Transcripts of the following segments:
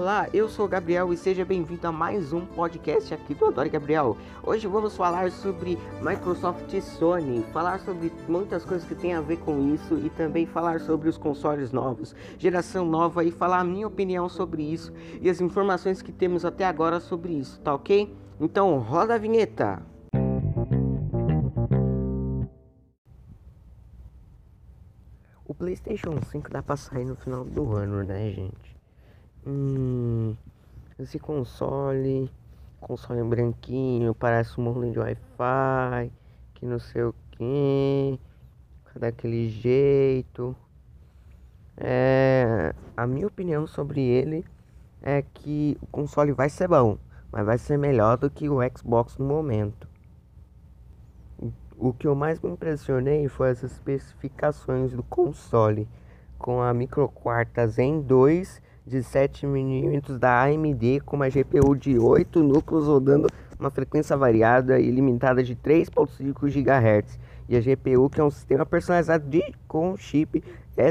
Olá, eu sou o Gabriel e seja bem-vindo a mais um podcast aqui do Adore Gabriel. Hoje vamos falar sobre Microsoft e Sony, falar sobre muitas coisas que tem a ver com isso e também falar sobre os consoles novos, geração nova e falar a minha opinião sobre isso e as informações que temos até agora sobre isso, tá ok? Então roda a vinheta! O PlayStation 5 dá pra sair no final do ano, né, gente? Hum, esse console, console branquinho, parece um modem de Wi-Fi, que não sei o que, daquele jeito. É, a minha opinião sobre ele é que o console vai ser bom, mas vai ser melhor do que o Xbox no momento. O que eu mais me impressionei foi as especificações do console, com a micro quarta Zen 2 de 7mm da AMD com uma GPU de 8 núcleos rodando uma frequência variada e limitada de 3.5 GHz. E a GPU que é um sistema personalizado de, com chip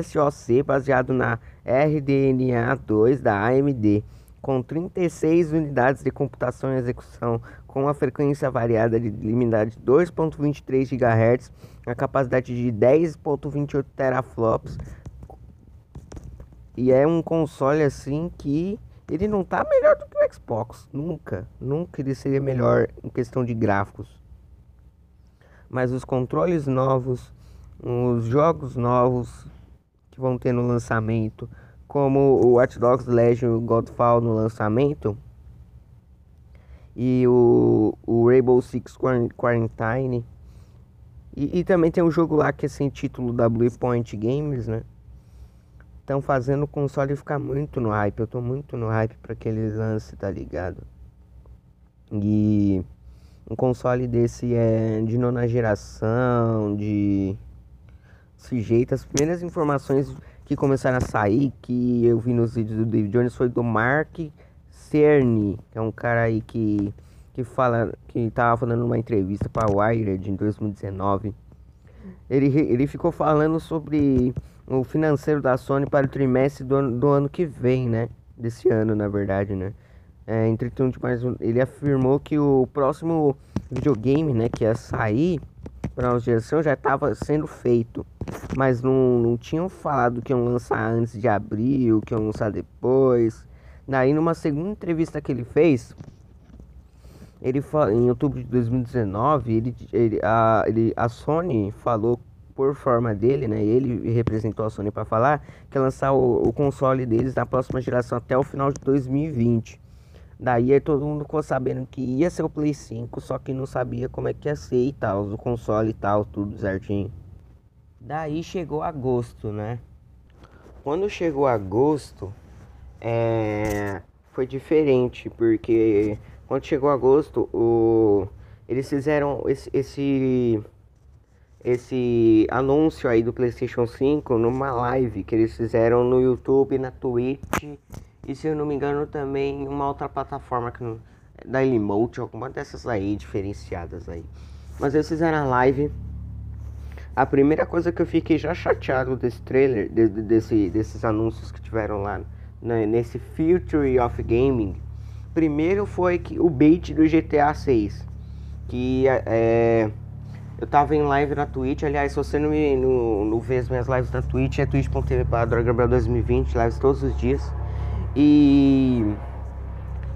SoC baseado na RDNA2 da AMD, com 36 unidades de computação e execução, com uma frequência variada de limitada de 2.23 GHz, a capacidade de 10.28 teraflops, e é um console assim que ele não tá melhor do que o Xbox. Nunca. Nunca ele seria melhor em questão de gráficos. Mas os controles novos, os jogos novos que vão ter no lançamento, como o Watch Dogs Legion e o Godfall no lançamento, e o, o Rainbow Six Quarantine. E, e também tem um jogo lá que é sem título da Bluepoint Games, né? Estão fazendo o console ficar muito no hype. Eu tô muito no hype para aquele lance, tá ligado? E um console desse é de nona geração, de desse jeito. As primeiras informações que começaram a sair, que eu vi nos vídeos do David Jones, foi do Mark Cerny, que é um cara aí que, que fala, que tava falando numa entrevista para Wired em 2019. Ele, ele ficou falando sobre o financeiro da Sony para o trimestre do ano, do ano que vem, né? Desse ano, na verdade, né? É, entre de mais ele afirmou que o próximo videogame, né, que ia sair para a geração já estava sendo feito, mas não, não tinham falado que iam lançar antes de abril, que iam lançar depois. Daí, numa segunda entrevista que ele fez, ele em outubro de 2019, ele, ele, a, ele, a Sony falou por forma dele, né? Ele representou a Sony para falar que lançar o, o, console deles na próxima geração até o final de 2020. Daí todo mundo ficou sabendo que ia ser o Play 5, só que não sabia como é que ia ser e tal, o console e tal, tudo certinho. Daí chegou agosto, né? Quando chegou agosto, é... foi diferente, porque quando chegou agosto, o... eles fizeram esse, esse esse anúncio aí do PlayStation 5 numa live que eles fizeram no YouTube, na Twitch e se eu não me engano também uma outra plataforma que não, da Emote, alguma dessas aí diferenciadas aí. Mas eles fizeram a live. A primeira coisa que eu fiquei já chateado desse trailer, de, de, desse, desses anúncios que tiveram lá né, nesse Future of Gaming, primeiro foi que o bait do GTA 6, que é eu tava em live na Twitch, aliás, se você não, me, não, não vê as minhas lives na Twitch, é twitch.tv Gabriel 2020, lives todos os dias. E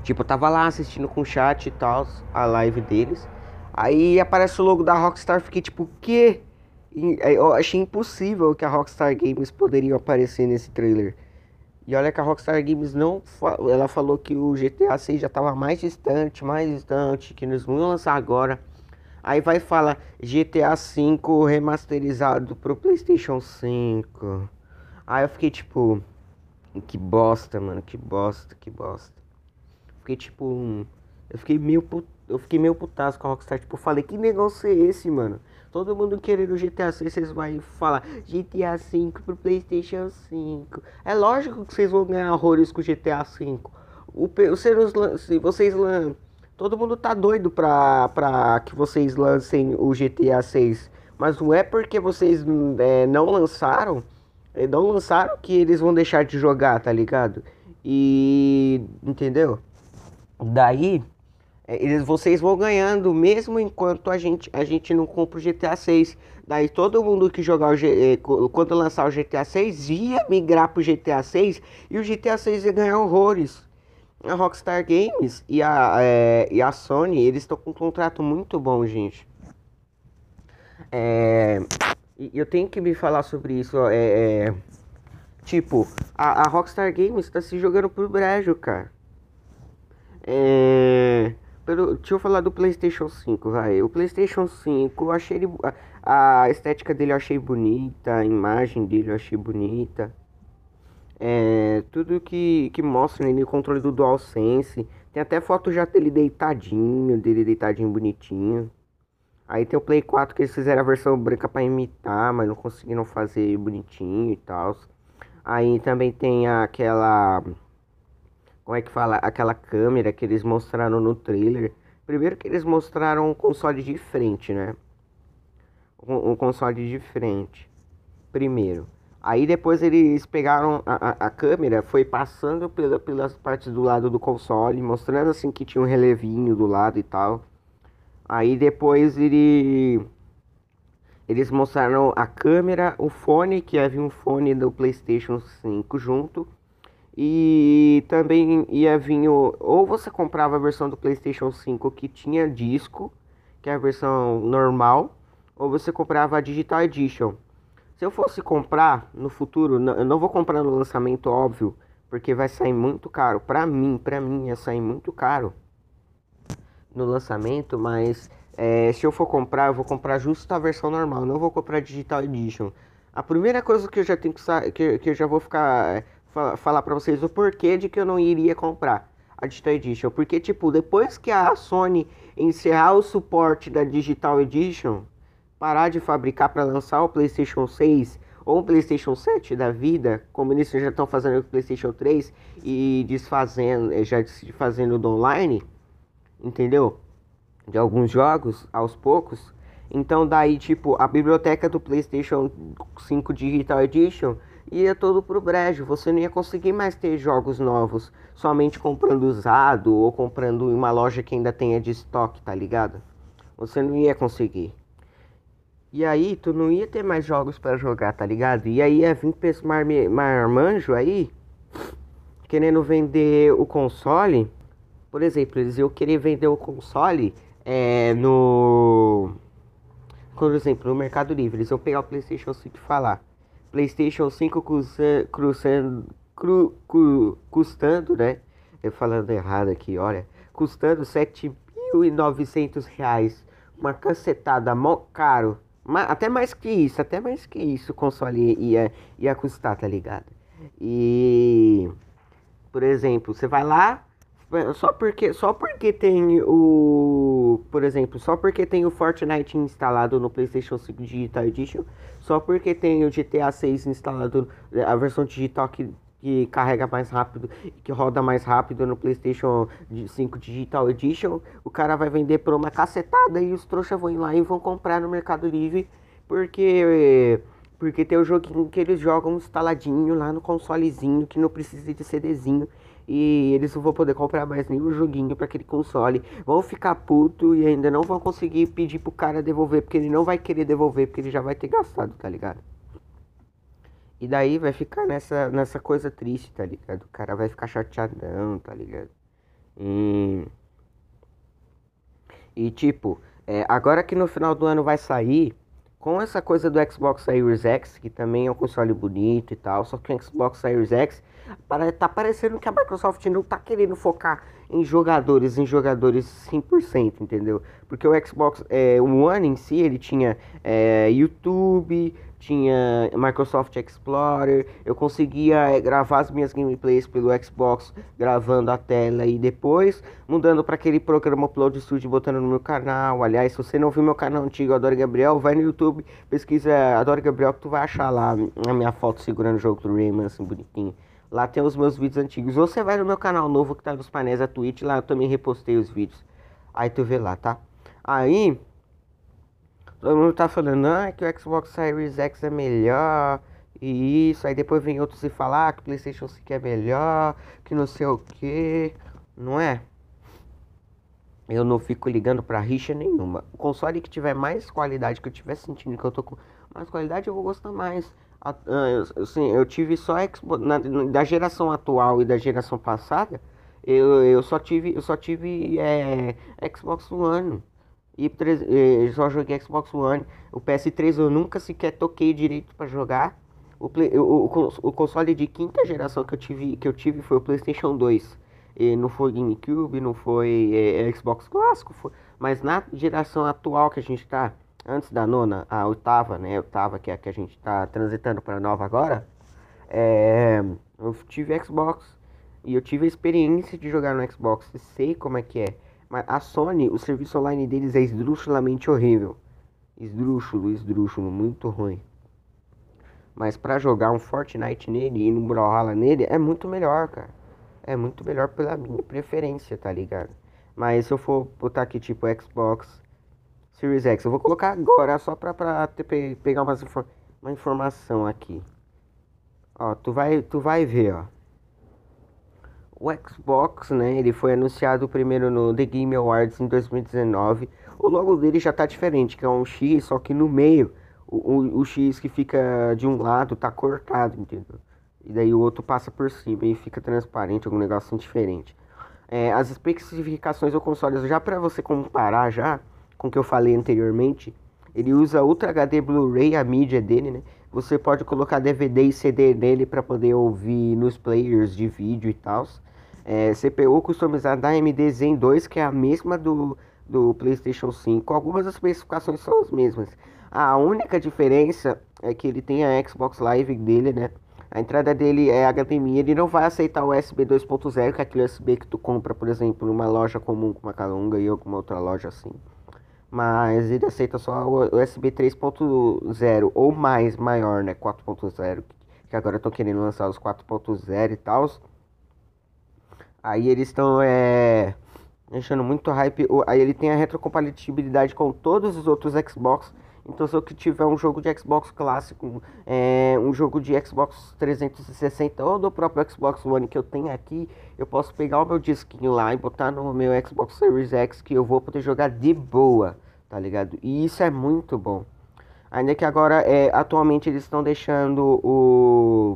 tipo, eu tava lá assistindo com o chat e tal, a live deles. Aí aparece o logo da Rockstar, fiquei tipo, o quê? Eu achei impossível que a Rockstar Games poderia aparecer nesse trailer. E olha que a Rockstar Games não ela falou que o GTA 6 já tava mais distante, mais distante, que eles vão lançar agora. Aí vai falar GTA V remasterizado pro PlayStation 5. Aí eu fiquei tipo, que bosta, mano, que bosta, que bosta. Fiquei tipo, eu fiquei meio eu fiquei meio putaço com a Rockstar, tipo, falei, que negócio é esse, mano? Todo mundo querendo GTA 6, vocês vão falar GTA 5 pro PlayStation 5. É lógico que vocês vão ganhar horrores com GTA 5. O, se vocês Todo mundo tá doido pra, pra que vocês lancem o GTA 6. Mas não é porque vocês é, não lançaram, é, não lançaram que eles vão deixar de jogar, tá ligado? E. Entendeu? Daí. é, Eles, vocês vão ganhando mesmo enquanto a gente, a gente não compra o GTA 6. Daí todo mundo que jogar o G, co- quando lançar o GTA 6 ia migrar pro GTA 6 e o GTA 6 ia ganhar horrores. A Rockstar Games e a, eh, e a Sony, eles estão com um contrato muito bom, gente. É, eu tenho que me falar sobre isso. É, é, tipo, a, a Rockstar Games tá se jogando pro brejo, cara. É, pelo, deixa eu falar do PlayStation 5, vai. O PlayStation 5, eu achei ele, a, a estética dele eu achei bonita, a imagem dele eu achei bonita. É, tudo que, que mostra nele o controle do DualSense. Tem até foto já dele deitadinho, dele deitadinho bonitinho. Aí tem o Play 4 que eles fizeram a versão branca pra imitar, mas não conseguiram fazer bonitinho e tal. Aí também tem aquela. Como é que fala? Aquela câmera que eles mostraram no trailer. Primeiro que eles mostraram um console de frente, né? Um console de frente. Primeiro. Aí depois eles pegaram a, a, a câmera, foi passando pela, pelas partes do lado do console, mostrando assim que tinha um relevinho do lado e tal. Aí depois ele eles mostraram a câmera, o fone, que havia um fone do PlayStation 5 junto. E também ia vir ou você comprava a versão do PlayStation 5 que tinha disco, que é a versão normal, ou você comprava a Digital Edition. Se eu fosse comprar no futuro, não- eu não vou comprar no lançamento, óbvio, porque vai sair muito caro. Pra mim, pra mim ia sair muito caro no lançamento, mas é, se eu for comprar, eu vou comprar justo a versão normal, não vou comprar Digital Edition. A primeira coisa que eu já tenho que que, que eu já vou ficar é, fa- falar pra vocês o porquê de que eu não iria comprar a Digital Edition, porque tipo, depois que a Sony encerrar o suporte da Digital Edition, parar de fabricar para lançar o PlayStation 6 ou o PlayStation 7 da vida, como eles já estão fazendo com o PlayStation 3 e desfazendo, eh, já desfazendo do online, entendeu? De alguns jogos aos poucos. Então daí, tipo, a biblioteca do PlayStation 5 Digital Edition ia todo pro brejo. Você não ia conseguir mais ter jogos novos somente comprando usado ou comprando em uma loja que ainda tenha de estoque, tá ligado? Você não ia conseguir. E aí, tu não ia ter mais jogos pra jogar, tá ligado? E aí ia vir pra esse marme- marmanjo aí, querendo vender o console. Por exemplo, eles iam querer vender o console é, no. Por exemplo, no Mercado Livre. Eles iam pegar o PlayStation 5 e falar: PlayStation 5 custa- cruzando- cru- cu- custando, né? Eu falando errado aqui, olha. Custando 7.900 reais. Uma cacetada mó caro. Até mais que isso, até mais que isso o console ia, ia custar, tá ligado? E. Por exemplo, você vai lá, só porque, só porque tem o. Por exemplo, só porque tem o Fortnite instalado no PlayStation 5 Digital Edition, só porque tem o GTA 6 instalado, a versão digital que, que carrega mais rápido, que roda mais rápido no PlayStation 5 Digital Edition, o cara vai vender por uma cacetada e os trouxas vão ir lá e vão comprar no Mercado Livre, porque. Porque tem o joguinho que eles jogam instaladinho lá no consolezinho, que não precisa de CDzinho. E eles não vão poder comprar mais nenhum joguinho para aquele console. Vão ficar puto e ainda não vão conseguir pedir pro cara devolver, porque ele não vai querer devolver, porque ele já vai ter gastado, tá ligado? E daí vai ficar nessa, nessa coisa triste, tá ligado? O cara vai ficar chateadão, tá ligado? E, e tipo, é, agora que no final do ano vai sair, com essa coisa do Xbox Series X, que também é um console bonito e tal, só que o Xbox Series X tá parecendo que a Microsoft não tá querendo focar em jogadores, em jogadores 100%, entendeu? Porque o Xbox é, o One em si, ele tinha é, YouTube, tinha Microsoft Explorer, eu conseguia é, gravar as minhas gameplays pelo Xbox, gravando a tela e depois mudando para aquele programa Upload Studio botando no meu canal. Aliás, se você não viu meu canal antigo, Adoro Gabriel, vai no YouTube, pesquisa Adoro Gabriel que tu vai achar lá a minha foto segurando o jogo do Rayman, assim, bonitinho. Lá tem os meus vídeos antigos. Você vai no meu canal novo que tá nos painéis da Twitch, lá eu também repostei os vídeos. Aí tu vê lá, tá? Aí, todo mundo tá falando, ah, que o Xbox Series X é melhor E isso, aí depois vem outros e falar ah, que o Playstation 5 é melhor, que não sei o que, não é? Eu não fico ligando pra rixa nenhuma. O console que tiver mais qualidade, que eu tiver sentindo que eu tô com mais qualidade, eu vou gostar mais. Assim, eu tive só Xbox, na, da geração atual e da geração passada, eu, eu só tive, eu só tive é, Xbox One. E eu só joguei Xbox One. O PS3 eu nunca sequer toquei direito para jogar. O, play, o, o, console de quinta geração que eu tive, que eu tive foi o PlayStation 2. E não foi GameCube, não foi é, Xbox clássico, foi, mas na geração atual que a gente está, antes da nona, a oitava, né? A oitava que é a que a gente está transitando para nova agora. É, eu tive Xbox e eu tive a experiência de jogar no Xbox e sei como é que é. Mas a Sony, o serviço online deles é esdrúxulamente horrível. Esdrúxulo, esdrúxulo, muito ruim. Mas para jogar um Fortnite nele e um Brawlhalla nele é muito melhor, cara. É muito melhor pela minha preferência, tá ligado? Mas se eu for botar aqui tipo Xbox Series X, eu vou colocar agora só pra, pra ter, pegar umas, uma informação aqui. Ó, tu vai, tu vai ver, ó. O Xbox, né, ele foi anunciado primeiro no The Game Awards em 2019. O logo dele já tá diferente, que é um X, só que no meio, o, o, o X que fica de um lado tá cortado, entendeu? E daí o outro passa por cima e fica transparente, algum negócio diferente. É, as especificações do console, já para você comparar já com o que eu falei anteriormente, ele usa Ultra HD Blu-ray, a mídia dele, né? Você pode colocar DVD e CD nele para poder ouvir nos players de vídeo e tal. É, CPU customizada da AMD Zen 2, que é a mesma do, do PlayStation 5. Algumas das especificações são as mesmas. A única diferença é que ele tem a Xbox Live dele, né? A entrada dele é HDMI, ele não vai aceitar o USB 2.0, que é aquele USB que tu compra, por exemplo, numa loja comum como a Calunga e alguma outra loja assim. Mas ele aceita só o USB 3.0 ou mais, maior, né? 4.0, que agora estão querendo lançar os 4.0 e tal. Aí eles estão é, deixando muito hype. Aí ele tem a retrocompatibilidade com todos os outros Xbox. Então se eu tiver um jogo de Xbox clássico, é, um jogo de Xbox 360 ou do próprio Xbox One que eu tenho aqui, eu posso pegar o meu disquinho lá e botar no meu Xbox Series X que eu vou poder jogar de boa, tá ligado? E isso é muito bom. Ainda que agora, é, atualmente eles estão deixando o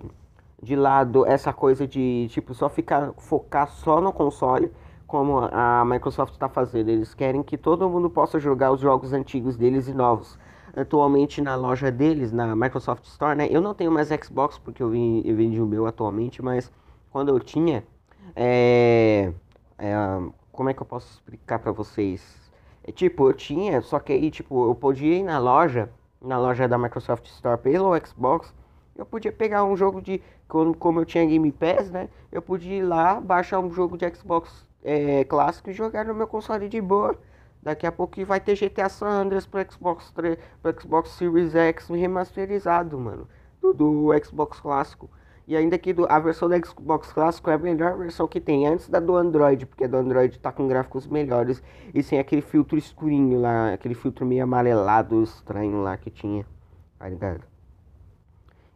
de lado essa coisa de tipo só ficar focar só no console, como a Microsoft está fazendo. Eles querem que todo mundo possa jogar os jogos antigos deles e novos. Atualmente na loja deles, na Microsoft Store, né? Eu não tenho mais Xbox porque eu, vim, eu vendi o meu atualmente, mas quando eu tinha, é, é, como é que eu posso explicar para vocês? É, tipo, eu tinha, só que aí tipo eu podia ir na loja, na loja da Microsoft Store pelo Xbox eu podia pegar um jogo de. Como, como eu tinha Game Pass, né? Eu podia ir lá, baixar um jogo de Xbox é, clássico e jogar no meu console de boa. Daqui a pouco vai ter GTA San Andreas pro Xbox, 3, pro Xbox Series X remasterizado, mano. Do, Xbox clássico. E ainda que a versão do Xbox clássico é a melhor versão que tem, antes da do Android, porque a do Android tá com gráficos melhores e sem aquele filtro escurinho lá, aquele filtro meio amarelado estranho lá que tinha. Tá ligado?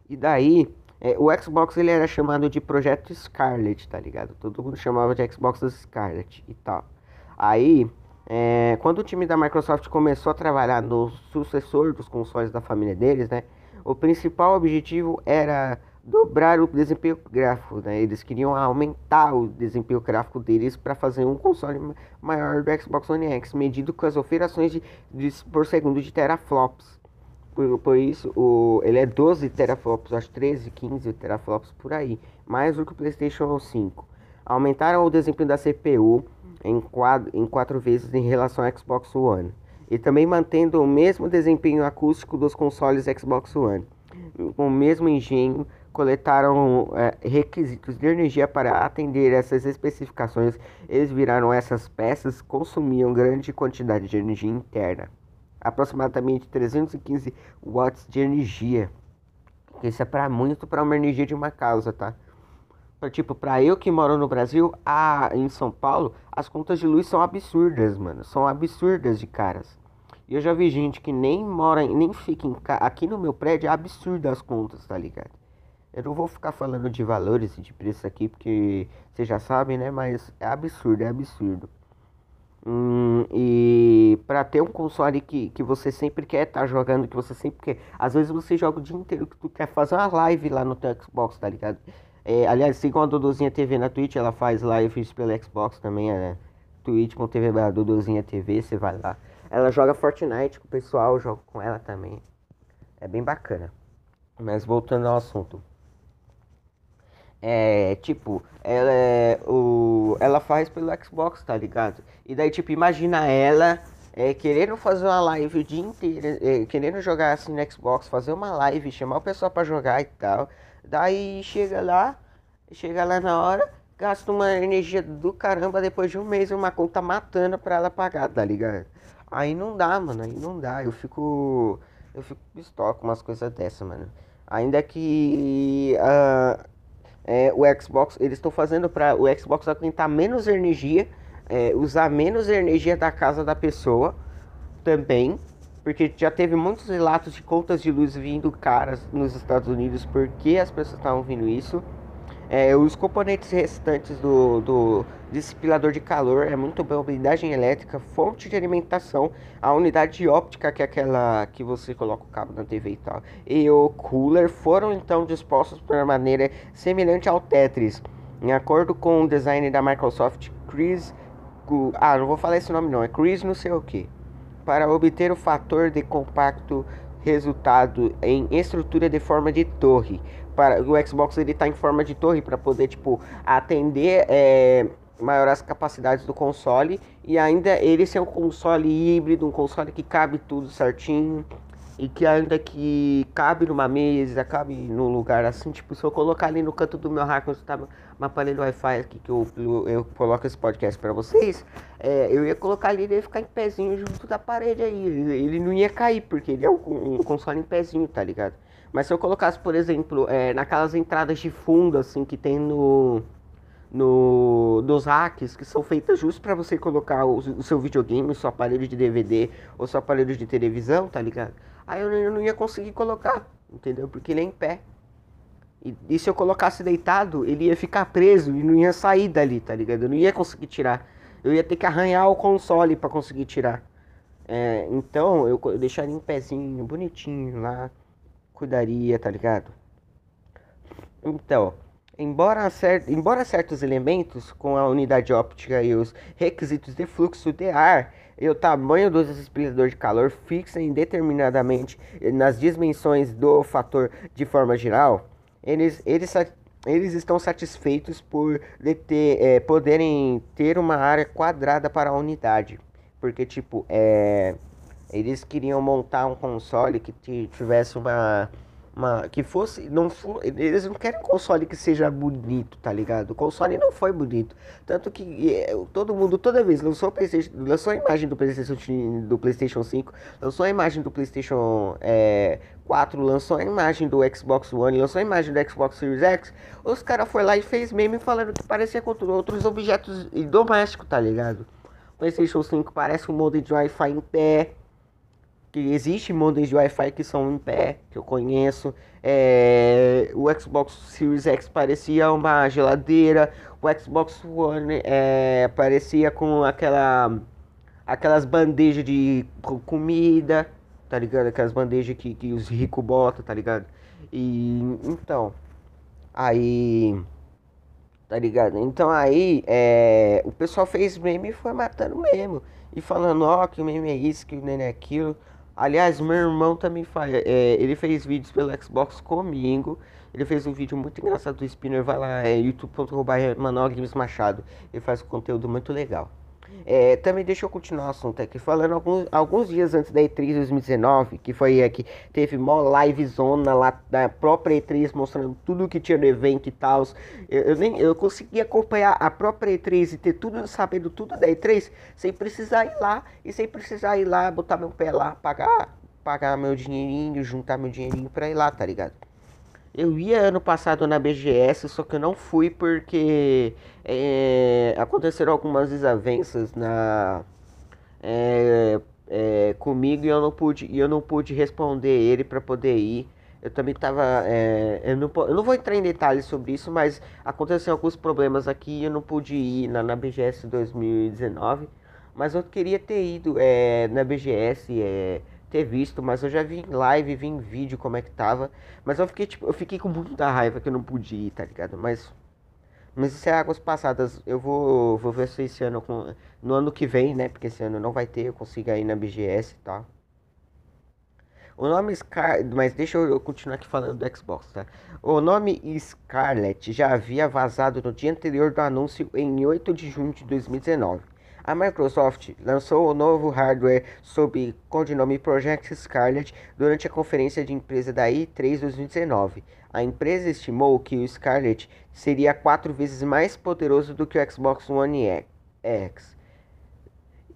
E daí, é, o Xbox ele era chamado de Projeto Scarlet, tá ligado? Todo mundo chamava de Xbox Scarlet e tal. Aí, é, quando o time da Microsoft começou a trabalhar no sucessor dos consoles da família deles, né? O principal objetivo era dobrar o desempenho gráfico, né? Eles queriam aumentar o desempenho gráfico deles para fazer um console maior do Xbox One X, medido com as operações de, de, por segundo de teraflops. Por, por isso, o, ele é 12 teraflops, acho 13, 15 teraflops por aí. Mais do que o PlayStation 5. Aumentaram o desempenho da CPU em 4, em quatro vezes em relação ao Xbox One. E também mantendo o mesmo desempenho acústico dos consoles Xbox One. Com o mesmo engenho, coletaram é, requisitos de energia para atender essas especificações. Eles viraram essas peças consumiam grande quantidade de energia interna aproximadamente 315 watts de energia. Isso é para muito para uma energia de uma casa, tá? Tipo, para eu que moro no Brasil, a, em São Paulo, as contas de luz são absurdas, mano. São absurdas de caras. E eu já vi gente que nem mora, nem fica em, aqui no meu prédio, é absurdo as contas, tá ligado? Eu não vou ficar falando de valores e de preço aqui, porque vocês já sabem, né? Mas é absurdo, é absurdo. Hum, e para ter um console que, que você sempre quer estar tá jogando, que você sempre quer. Às vezes você joga o dia inteiro que tu quer fazer uma live lá no teu Xbox, tá ligado? É, aliás, sigam a Duduzinha TV na Twitch, ela faz lives pelo Xbox também, é twitch.tv Duduzinha TV, você vai lá. Ela joga Fortnite com o pessoal, joga com ela também. É bem bacana. Mas voltando ao assunto. É, tipo, ela é o ela faz pelo Xbox, tá ligado? E daí tipo, imagina ela é, querendo fazer uma live o dia inteiro, é, querendo jogar assim no Xbox, fazer uma live, chamar o pessoal para jogar e tal. Daí chega lá, chega lá na hora, gasta uma energia do caramba depois de um mês uma conta matando pra ela pagar, tá ligado? Aí não dá, mano, aí não dá. Eu fico eu fico pistola com umas coisas dessa, mano. Ainda que uh, é, o Xbox, eles estão fazendo para o Xbox aguentar menos energia, é, usar menos energia da casa da pessoa também, porque já teve muitos relatos de contas de luz vindo caras nos Estados Unidos porque as pessoas estavam vindo isso. É, os componentes restantes do, do de calor é muito bem unidade elétrica, fonte de alimentação, a unidade óptica que é aquela que você coloca o cabo na TV e tal, e o cooler foram então dispostos de uma maneira semelhante ao Tetris, em acordo com o design da Microsoft Chris, ah, não vou falar esse nome não, é Chris não sei o que, para obter o fator de compacto resultado em estrutura de forma de torre. Para o Xbox ele tá em forma de torre para poder tipo atender é, maiores capacidades do console. E ainda ele ser um console híbrido, um console que cabe tudo certinho e que ainda que cabe numa mesa, cabe num lugar assim, tipo, se eu colocar ali no canto do meu rack onde tá uma aparelho Wi-Fi aqui que eu, eu, eu, coloco esse podcast para vocês, é, eu ia colocar ali e ele ia ficar em pezinho junto da parede aí, ele não ia cair, porque ele é um, um console em pezinho, tá ligado? Mas se eu colocasse, por exemplo, é, naquelas entradas de fundo, assim, que tem no, no dos hacks, que são feitas justo para você colocar o, o, seu videogame, o seu aparelho de DVD ou seu aparelho de televisão, tá ligado? Aí eu, não ia conseguir colocar, entendeu? Porque ele é em pé. E, e, se eu colocasse deitado, ele ia ficar preso e não ia sair dali, tá ligado? Eu não ia conseguir tirar. Eu ia ter que arranhar o console para conseguir tirar. É, então eu, eu deixaria em pezinho, bonitinho lá cuidaria, tá ligado? Então, embora, embora certos elementos com a unidade óptica e os requisitos de fluxo de ar e o tamanho dos expiradores de calor fixem determinadamente nas dimensões do fator de forma geral, eles, eles, eles estão satisfeitos por ter, é, poderem ter uma área quadrada para a unidade. Porque, tipo, é eles queriam montar um console que tivesse uma. Uma, que fosse, não for, eles não querem console que seja bonito, tá ligado? O console não foi bonito, tanto que é, todo mundo toda vez lançou o PlayStation, lançou a imagem do PlayStation do PlayStation 5, lançou a imagem do PlayStation é, 4, lançou a imagem do Xbox One, lançou a imagem do Xbox Series X, os caras foi lá e fez meme falando que parecia com outros objetos domésticos, tá ligado? PlayStation 5 parece um modem de Wi-Fi em pé, que existe modems de Wi-Fi que são em pé, que eu conheço. É, o Xbox Series X parecia uma geladeira, o Xbox One é, parecia com aquela aquelas bandejas de comida, tá ligado? Aquelas bandejas que, que os ricos botam, tá ligado? E então, aí tá ligado? Então aí é, o pessoal fez meme e foi matando mesmo. E falando, ó, oh, que o meme é isso, que o meme é aquilo. Aliás, meu irmão também faz. É, ele fez vídeos pelo Xbox comigo. Ele fez um vídeo muito engraçado do Spinner. Vai lá, é youtube.com.br Manuel Machado. Ele faz conteúdo muito legal. É, também deixa eu continuar o assunto aqui, falando alguns, alguns dias antes da E3 2019, que foi aqui, teve mó livezona lá da própria E3 mostrando tudo que tinha no evento e tal. Eu, eu, nem eu consegui acompanhar a própria E3 e ter tudo, sabendo tudo da E3, sem precisar ir lá e sem precisar ir lá, botar meu pé lá, pagar, pagar meu dinheirinho, juntar meu dinheirinho pra ir lá, tá ligado? Eu ia ano passado na BGS, só que eu não fui porque é, aconteceram algumas desavenças na é, é, comigo e eu não pude, eu não pude responder ele para poder ir. eu também tava. Eu, não, eu não vou entrar em detalhes sobre isso, mas aconteceram alguns problemas aqui e eu não pude ir na, na BGS 2019. Mas eu queria ter ido na BGS, ter visto, mas eu já vi em live, vi em vídeo como é que tava. Mas eu fiquei, tipo, eu fiquei com muita raiva que eu não pude ir, tá ligado? Mas. Mas isso é águas passadas. Eu vou, vou ver se esse ano, no ano que vem, né? Porque esse ano não vai ter, eu consigo ir na BGS e tal. O nome Scar... Mas deixa eu continuar aqui falando do Xbox, tá? O nome Scarlet já havia vazado no dia anterior do anúncio em 8 de junho de 2019. A Microsoft lançou o novo hardware sob codinome Project Scarlet durante a conferência de empresa da i3 2019. A empresa estimou que o Scarlet seria quatro vezes mais poderoso do que o Xbox One X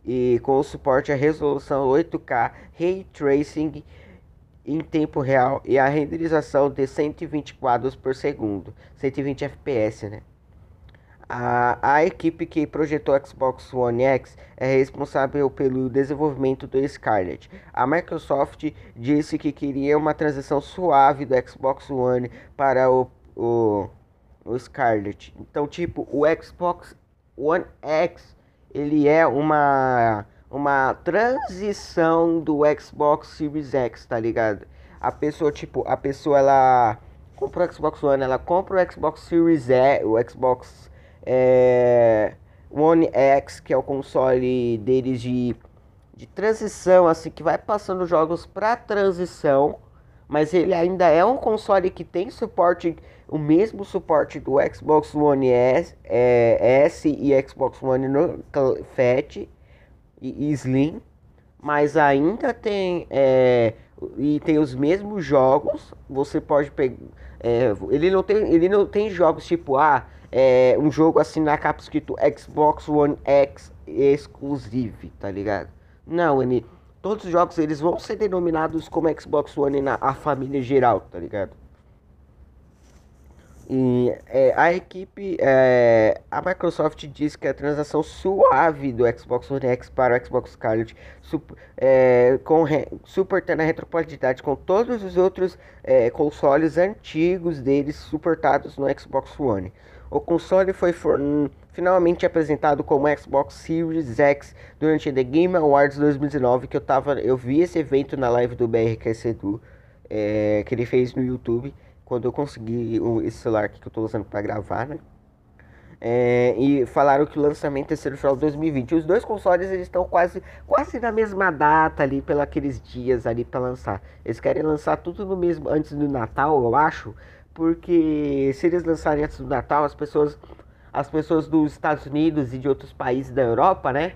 e com suporte à resolução 8K Ray Tracing em tempo real e a renderização de 120 quadros por segundo, 120 FPS, né? A, a equipe que projetou o Xbox One X é responsável pelo desenvolvimento do Scarlet. A Microsoft disse que queria uma transição suave do Xbox One para o, o, o Scarlet. Então, tipo, o Xbox One X ele é uma uma transição do Xbox Series X, tá ligado? A pessoa, tipo, a pessoa ela compra o Xbox One, ela compra o Xbox Series E, o Xbox é, One X, que é o console deles de, de transição, assim, que vai passando jogos pra transição, mas ele ainda é um console que tem suporte, o mesmo suporte do Xbox One S, é, S e Xbox One no Fat e, Slim, mas ainda tem é, e tem os mesmos jogos. Você pode pegar, é, ele não tem ele não tem jogos tipo ah é, um jogo assim na capa escrito Xbox One X exclusive, tá ligado? Não, ele todos os jogos eles vão ser denominados como Xbox One na a família geral, tá ligado? E é, a equipe, é, a Microsoft diz que a transação suave do Xbox One X para o Xbox Scarlet, é, com suportando a retrocompatibilidade com todos os outros é, consoles antigos deles suportados no Xbox One. O console foi for, finalmente apresentado como Xbox Series X durante The Game Awards 2019, que eu tava, eu vi esse evento na live do BRKC Edu, é, que ele fez no YouTube quando eu consegui o, esse celular que eu estou usando para gravar, né? É, e falaram que o lançamento é no final de 2020. Os dois consoles eles estão quase, quase na mesma data ali, pelos dias ali para lançar. Eles querem lançar tudo no mesmo antes do Natal, eu acho, porque se eles lançarem antes do Natal, as pessoas, as pessoas dos Estados Unidos e de outros países da Europa, né?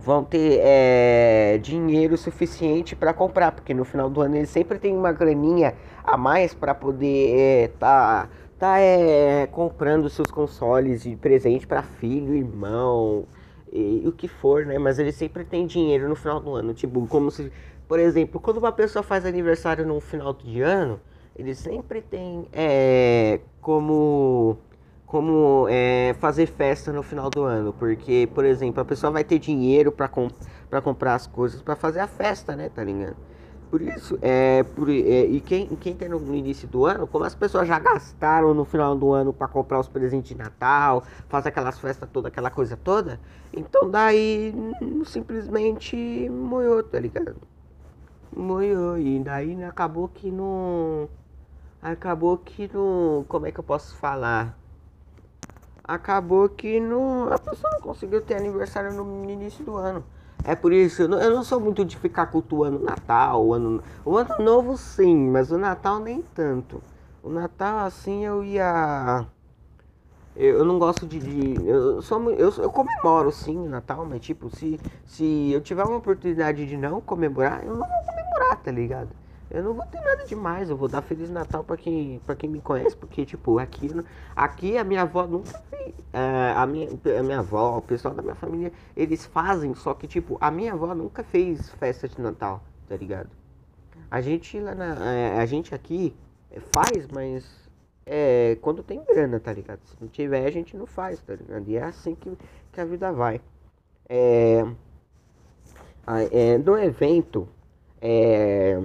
vão ter é, dinheiro suficiente para comprar, porque no final do ano eles sempre tem uma graninha a mais para poder é, tá, tá é, comprando seus consoles de presente para filho, irmão e, e, o que for, né? Mas eles sempre têm dinheiro no final do ano, tipo como se, por exemplo, quando uma pessoa faz aniversário no final de ano, eles sempre tem é, como como é, fazer festa no final do ano, porque, por exemplo, a pessoa vai ter dinheiro para comp comprar as coisas para fazer a festa, né, tá ligado? Por isso, é, por, é, e quem, quem tem no, início do ano, como as pessoas já gastaram no final do ano para comprar os presentes de Natal, fazer aquelas festas toda, aquela coisa toda, então daí simplesmente moiou, tá ligado? Moiou, e daí acabou que não. Acabou que não. Como é que eu posso falar? acabou que não, a pessoa não conseguiu ter aniversário no início do ano. É por isso, eu não, eu não sou muito de ficar cultuando Natal, o ano, o ano Novo sim, mas o Natal nem tanto. O Natal assim eu ia. Eu, eu não gosto de. de eu, sou, eu, eu comemoro sim o Natal, mas tipo, se, se eu tiver uma oportunidade de não comemorar, eu não vou comemorar, tá ligado? Eu não vou ter nada demais, eu vou dar Feliz Natal pra quem, pra quem me conhece, porque, tipo, aqui, aqui a minha avó nunca fez. É, a, minha, a minha avó, o pessoal da minha família, eles fazem, só que, tipo, a minha avó nunca fez festa de Natal, tá ligado? A gente lá na. É, a gente aqui faz, mas é quando tem grana, tá ligado? Se não tiver, a gente não faz, tá ligado? E é assim que, que a vida vai. É, é, no evento, é,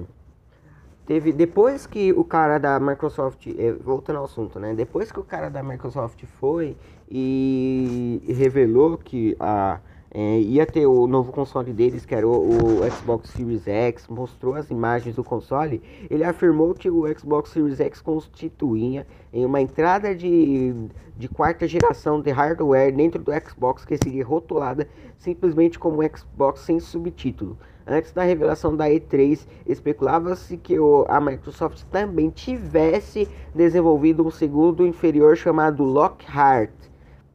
Teve, depois que o cara da Microsoft, eh, voltando ao assunto, né? Depois que o cara da Microsoft foi e revelou que a, é, ia ter o novo console deles, que era o, o, Xbox Series X, mostrou as imagens do console, ele afirmou que o Xbox Series X constituía em uma entrada de, de quarta geração de hardware dentro do Xbox que seria rotulada simplesmente como Xbox sem subtítulo. Antes da revelação da E3, especulava-se que a Microsoft também tivesse desenvolvido um segundo inferior chamado Lockhart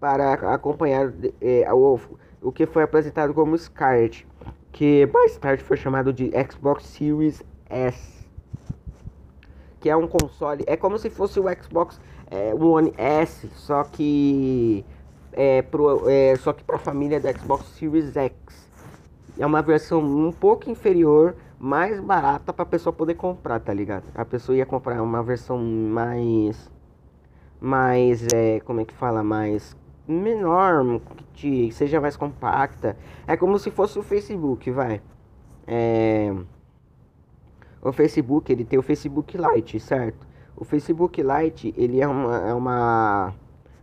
para acompanhar é, o, o que foi apresentado como Scarlet, que mais tarde foi chamado de Xbox Series S, que é um console, é como se fosse o Xbox é, One S, só que é, é, só que para a família da Xbox Series X é uma versão um pouco inferior, mais barata para a pessoa poder comprar, tá ligado? A pessoa ia comprar uma versão mais mais é, como é que fala, mais menor, que seja mais compacta. É como se fosse o Facebook, vai. É... O Facebook, ele tem o Facebook Lite, certo? O Facebook Lite, ele é uma, é uma,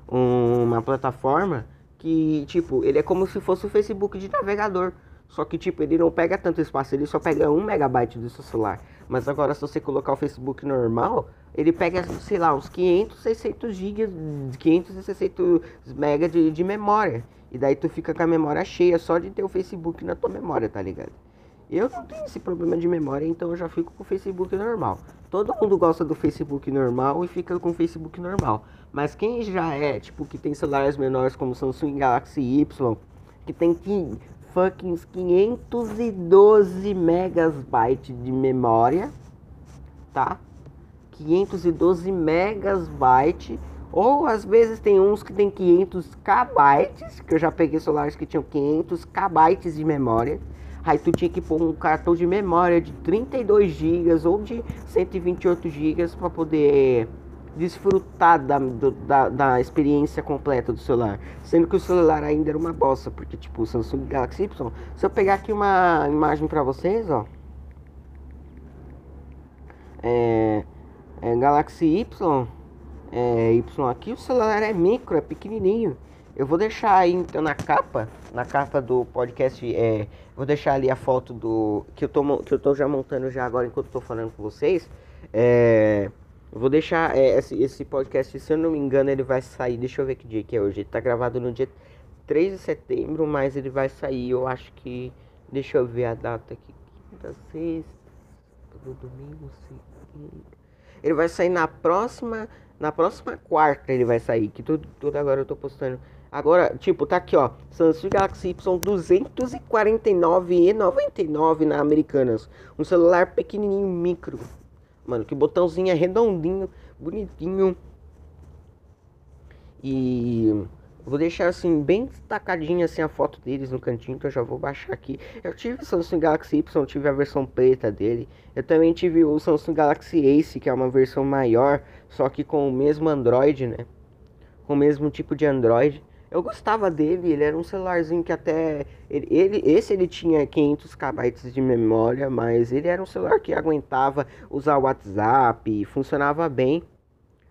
uma plataforma que, tipo, ele é como se fosse o Facebook de navegador. Só que, tipo, ele não pega tanto espaço, ele só pega 1 megabyte do seu celular. Mas agora, se você colocar o Facebook normal, ele pega, sei lá, uns 500, 600 gigas, 500 e 600 mega de, de memória. E daí tu fica com a memória cheia só de ter o Facebook na tua memória, tá ligado? Eu não tenho esse problema de memória, então eu já fico com o Facebook normal. Todo mundo gosta do Facebook normal e fica com o Facebook normal. Mas quem já é, tipo, que tem celulares menores como Samsung Galaxy Y, que tem que fucking 512 megabytes de memória, tá? 512 megabytes ou às vezes tem uns que tem 500 kbytes, que eu já peguei celulares que tinham 500 kbytes de memória. Aí tu tinha que pôr um cartão de memória de 32 GB ou de 128 GB para poder desfrutar da, do, da, da, experiência completa do celular. Sendo que o celular ainda era uma bosta, porque tipo, o Samsung Galaxy Y, se eu pegar aqui uma imagem para vocês, ó. É, é Galaxy Y, é, Y aqui, o celular é micro, é pequenininho. Eu vou deixar aí então na capa, na capa do podcast, é, vou deixar ali a foto do que eu tô que eu tô já montando já agora enquanto estou falando com vocês. É, vou deixar é, esse, esse podcast, se eu não me engano, ele vai sair. Deixa eu ver que dia que é hoje. Ele tá gravado no dia 3 de setembro, mas ele vai sair, eu acho que. Deixa eu ver a data aqui. Quinta, sexta, domingo, segunda. Ele vai sair na próxima. Na próxima quarta ele vai sair. Que tudo, tudo agora eu tô postando. Agora, tipo, tá aqui, ó. Samsung Galaxy Y 249,99 na Americanas. Um celular pequenininho, micro. Mano, que botãozinho é redondinho, bonitinho. E vou deixar assim bem destacadinha assim a foto deles no cantinho que eu já vou baixar aqui. Eu tive o Samsung Galaxy Y, tive a versão preta dele. Eu também tive o Samsung Galaxy Ace, que é uma versão maior, só que com o mesmo Android, né? Com o mesmo tipo de Android. Eu gostava dele, ele era um celularzinho que até. Ele, ele, esse ele tinha 500 KB de memória, mas ele era um celular que aguentava usar o WhatsApp, funcionava bem.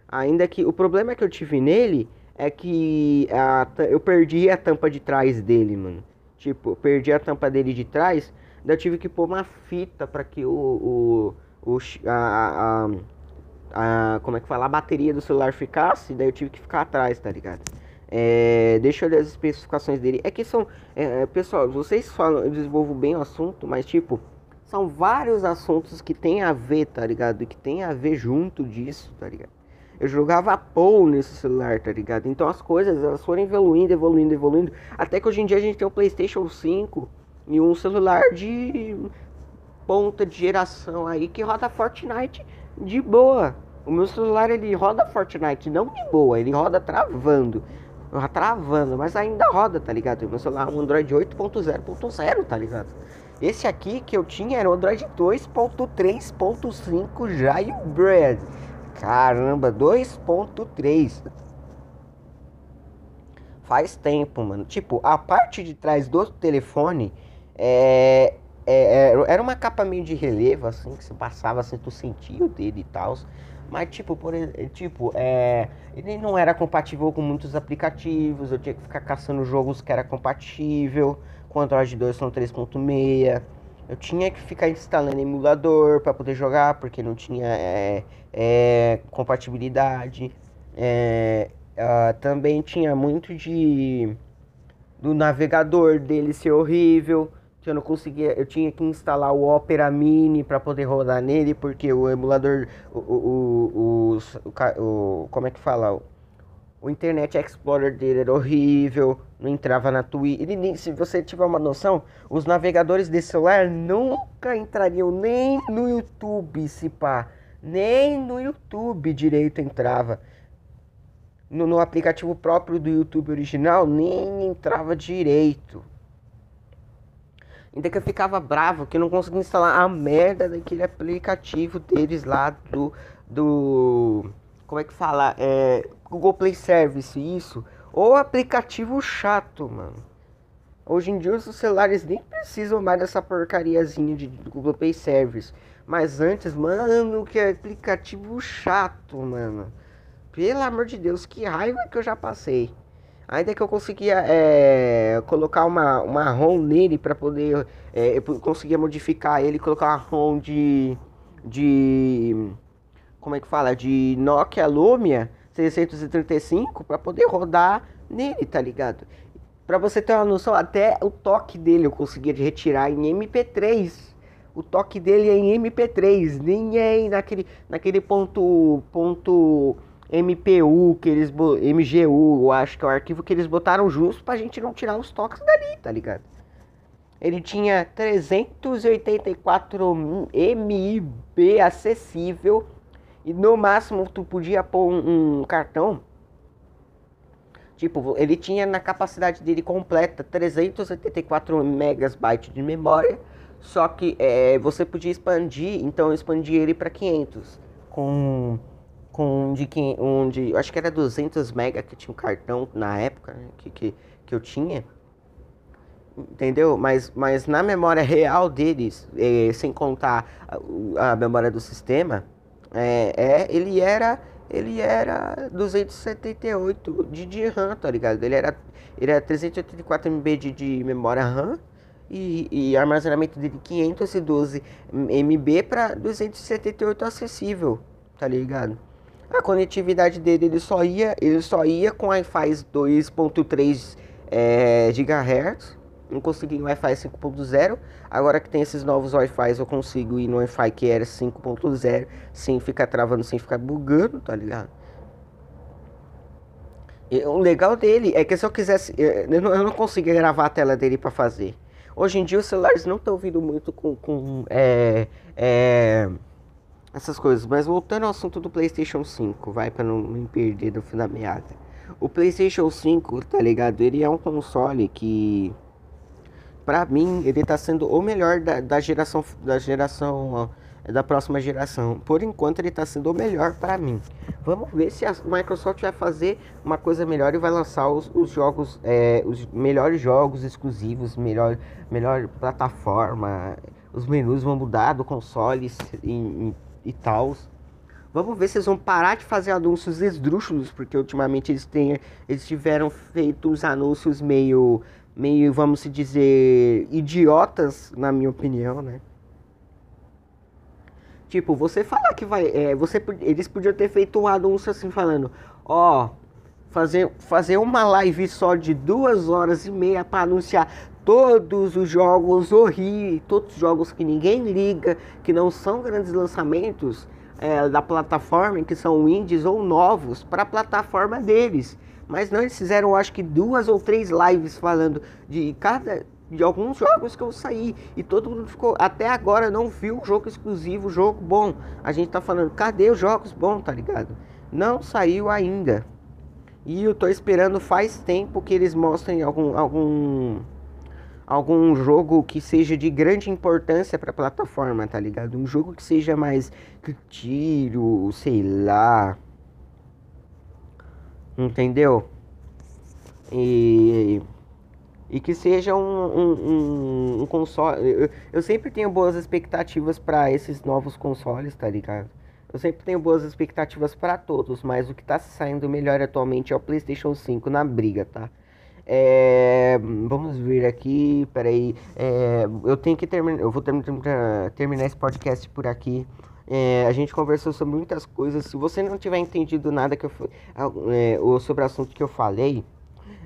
Ainda que o problema que eu tive nele é que a, eu perdi a tampa de trás dele, mano. Tipo, eu perdi a tampa dele de trás, daí eu tive que pôr uma fita para que o, o, o a, a, a, como é que fala, a bateria do celular ficasse, daí eu tive que ficar atrás, tá ligado? É, deixa eu ler as especificações dele. É que são. É, é, pessoal, vocês falam, eu desenvolvo bem o assunto, mas tipo, são vários assuntos que tem a ver, tá ligado? Que tem a ver junto disso, tá ligado? Eu jogava Pou nesse celular, tá ligado? Então as coisas elas foram evoluindo, evoluindo, evoluindo. Até que hoje em dia a gente tem um PlayStation 5 e um celular de ponta de geração aí que roda Fortnite de boa. O meu celular ele roda Fortnite não de boa, ele roda travando travando, mas ainda roda, tá ligado? Meu celular é um Android 8.0.0, tá ligado? Esse aqui que eu tinha era o Android 2.3.5 Jailbreak. Caramba, 2.3. Faz tempo, mano. Tipo, a parte de trás do telefone é é, é, era uma capa meio de relevo, assim, que você passava, assim, tu sentia o dele e tal. Mas, tipo, por tipo, é, ele não era compatível com muitos aplicativos, eu tinha que ficar caçando jogos que era compatível, com Android 2 são 3.6. Eu tinha que ficar instalando emulador para poder jogar, porque não tinha é, é, compatibilidade. É, uh, também tinha muito de do navegador dele ser horrível que eu não conseguia, eu tinha que instalar o Opera Mini para poder rodar nele, porque o emulador, o, o, o, o, como é que fala? O Internet Explorer dele era horrível, não entrava na Twitch. Se você tiver uma noção, os navegadores de celular nunca entrariam nem no YouTube, se pá. Nem no YouTube direito entrava. No, no aplicativo próprio do YouTube original, nem entrava direito. Ainda que eu ficava bravo que não conseguia instalar a merda daquele aplicativo deles lá do. do. Como é que fala? É, Google Play Service, isso. Ou aplicativo chato, mano. Hoje em dia os celulares nem precisam mais dessa porcariazinha de Google Play Service. Mas antes, mano, que aplicativo chato, mano. Pelo amor de Deus, que raiva que eu já passei. Ainda que eu conseguia é, colocar uma, uma ROM nele para poder. É, eu conseguia modificar ele, colocar uma ROM de. de. Como é que fala? De Nokia Lumia 635 para poder rodar nele, tá ligado? Para você ter uma noção, até o toque dele eu conseguia retirar em MP3. O toque dele é em MP3, nem é naquele, naquele ponto. ponto MPU, que eles MGU, eu acho que é o arquivo que eles botaram justo pra gente não tirar os toques dali, tá ligado? Ele tinha 384 MB acessível e no máximo tu podia pôr um, um cartão. Tipo, ele tinha na capacidade dele completa 384 megabytes de memória, só que é, você podia expandir, então eu expandi ele para 500 com com um de, um de acho que era 200 mega que tinha um cartão na época né, que, que, que eu tinha. Entendeu? Mas, mas na memória real deles é, sem contar a, a, memória do sistema é, é ele era ele era 278 de, de RAM tá ligado? Ele era ele era 384 MB de, de memória RAM e, e armazenamento dele 512 MB para 278 acessível tá ligado a conectividade dele ele só ia, ele só ia com Wi-Fi 2.3 é, GHz, não consegui Wi-Fi 5.0. Agora que tem esses novos Wi-Fi, eu consigo ir no Wi-Fi que era 5.0 sem ficar travando, sem ficar bugando, tá ligado? E, o legal dele é que se eu quisesse, eu não, não conseguia gravar a tela dele para fazer. Hoje em dia os celulares não estão vindo muito com, com é, é, essas coisas. Mas voltando ao assunto do PlayStation 5, vai para não me perder do fim da meada. O PlayStation 5, tá ligado? Ele é um console que para mim ele tá sendo o melhor da, da geração da geração ó, da próxima geração. Por enquanto ele tá sendo o melhor para mim. Vamos ver se a Microsoft vai fazer uma coisa melhor e vai lançar os, os jogos, é, os melhores jogos exclusivos, melhor, melhor plataforma. Os menus vão mudar do console em, em e tal. Vamos ver se eles vão parar de fazer anúncios esdrúxulos, porque ultimamente eles, têm, eles tiveram feito uns anúncios meio, meio, vamos dizer, idiotas, na minha opinião, né? Tipo, você falar que vai. É, você, eles podiam ter feito um anúncio assim falando, ó, fazer, fazer uma live só de duas horas e meia para anunciar todos os jogos horríveis, todos os jogos que ninguém liga, que não são grandes lançamentos é, da plataforma, que são indies ou novos, para a plataforma deles. Mas não, eles fizeram acho que duas ou três lives falando de cada de alguns jogos que eu saí e todo mundo ficou até agora não viu jogo exclusivo, jogo bom. A gente tá falando, cadê os jogos bons, tá ligado? Não saiu ainda. E eu tô esperando faz tempo que eles mostrem algum algum algum jogo que seja de grande importância para a plataforma, tá ligado? Um jogo que seja mais tiro, sei lá. Entendeu? E E que seja um, um, um, um console. Eu, eu, sempre tenho boas expectativas para esses novos consoles, tá ligado? Eu sempre tenho boas expectativas para todos, mas o que tá saindo melhor atualmente é o PlayStation 5 na briga, tá? É, vamos ver aqui, peraí. É, eu tenho que terminar. Eu vou terminar, terminar esse podcast por aqui. É, a gente conversou sobre muitas coisas. Se você não tiver entendido nada que eu, é, sobre o assunto que eu falei,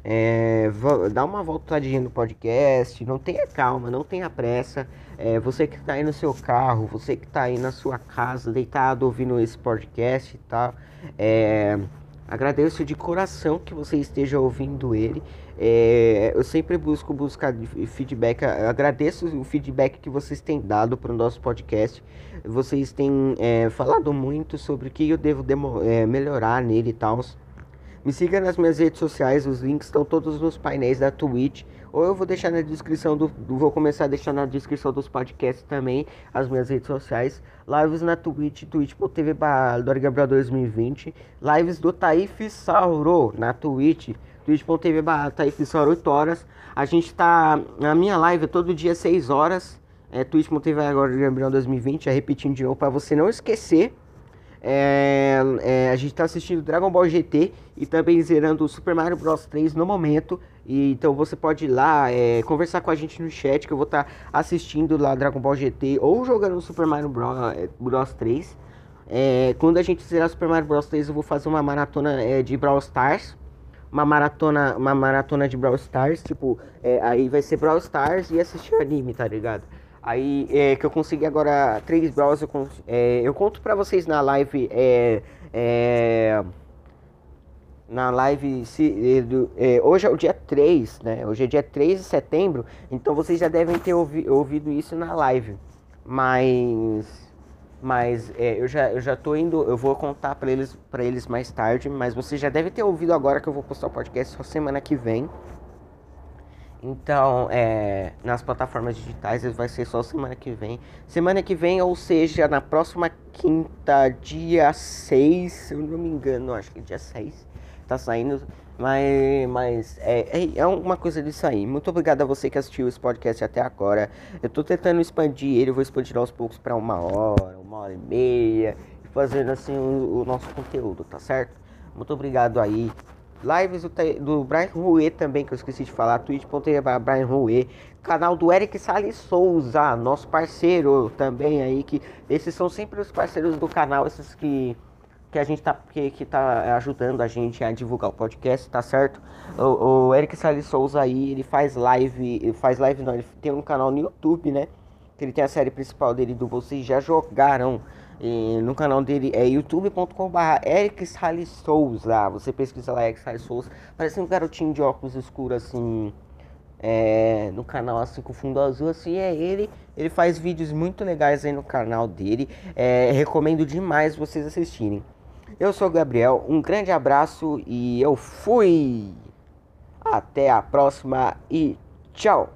é, dá uma voltadinha no podcast. Não tenha calma, não tenha pressa. É, você que está aí no seu carro, você que está aí na sua casa, deitado ouvindo esse podcast, tá? É, agradeço de coração que você esteja ouvindo ele. É, eu sempre busco buscar feedback. agradeço o feedback que vocês têm dado para o nosso podcast. Vocês têm é, falado muito sobre o que eu devo é, melhorar nele e tal. Me siga nas minhas redes sociais, os links estão todos nos painéis da Twitch. Ou eu vou deixar na descrição do, Vou começar a deixar na descrição dos podcasts também as minhas redes sociais. Lives na Twitch, twitch.tv Gabriel 2020. Lives do Taif Sauro na Twitch twitch.tv barra Taifissora 8 horas. A gente tá. Na minha live todo dia 6 horas. É twitch.tv agora de Gabriel 2020. É repetindo de novo para você não esquecer. É, é, a gente está assistindo Dragon Ball GT e também zerando o Super Mario Bros 3 no momento. E, então você pode ir lá é, conversar com a gente no chat que eu vou estar tá assistindo lá Dragon Ball GT ou jogando Super Mario Bros, é, Bros 3. É, quando a gente zerar Super Mario Bros 3 eu vou fazer uma maratona é, de Brawl Stars uma maratona, uma maratona de Brawl Stars, tipo, é, aí vai ser Brawl Stars e assistir anime, tá ligado? Aí é, que eu consegui agora três Brawls, eu, é, eu conto pra vocês na live, é, é na live, se, é, hoje é o dia 3, né? Hoje é dia 3 de setembro, então vocês já devem ter ouvi, ouvido isso na live. Mas mas é, eu, já, eu já tô indo, eu vou contar para eles, pra eles mais tarde, mas você já deve ter ouvido agora que eu vou postar o podcast só semana que vem. Então, é, nas plataformas digitais vai ser só semana que vem. Semana que vem, ou seja, na próxima quinta, dia 6, se eu não me engano, acho que dia 6, tá saindo mas, mas é, é, é uma coisa disso aí. Muito obrigado a você que assistiu esse podcast até agora. Eu tô tentando expandir ele, vou expandir aos poucos para uma hora, uma hora e meia, fazendo assim o, o, nosso conteúdo, tá certo? Muito obrigado aí. Lives do, do Brian Rue também, que eu esqueci de falar, twitch.tv Brian Rue, canal do Eric Salles Souza, nosso parceiro também aí, que esses são sempre os parceiros do canal, esses que que a gente tá, que, que tá ajudando a gente a divulgar o podcast, tá certo? O, o Eric Salles Souza aí, ele faz live, ele faz live não, ele tem um canal no YouTube, né? Que ele tem a série principal dele do Vocês Já Jogaram. E no canal dele é youtube.com.br Eric Salles Souza. Você pesquisa lá Eric Salles Souza. Parece um garotinho de óculos escuros assim. É, no canal assim com fundo azul assim é ele ele faz vídeos muito legais aí no canal dele é, recomendo demais vocês assistirem eu sou o Gabriel, um grande abraço e eu fui! Até a próxima e tchau!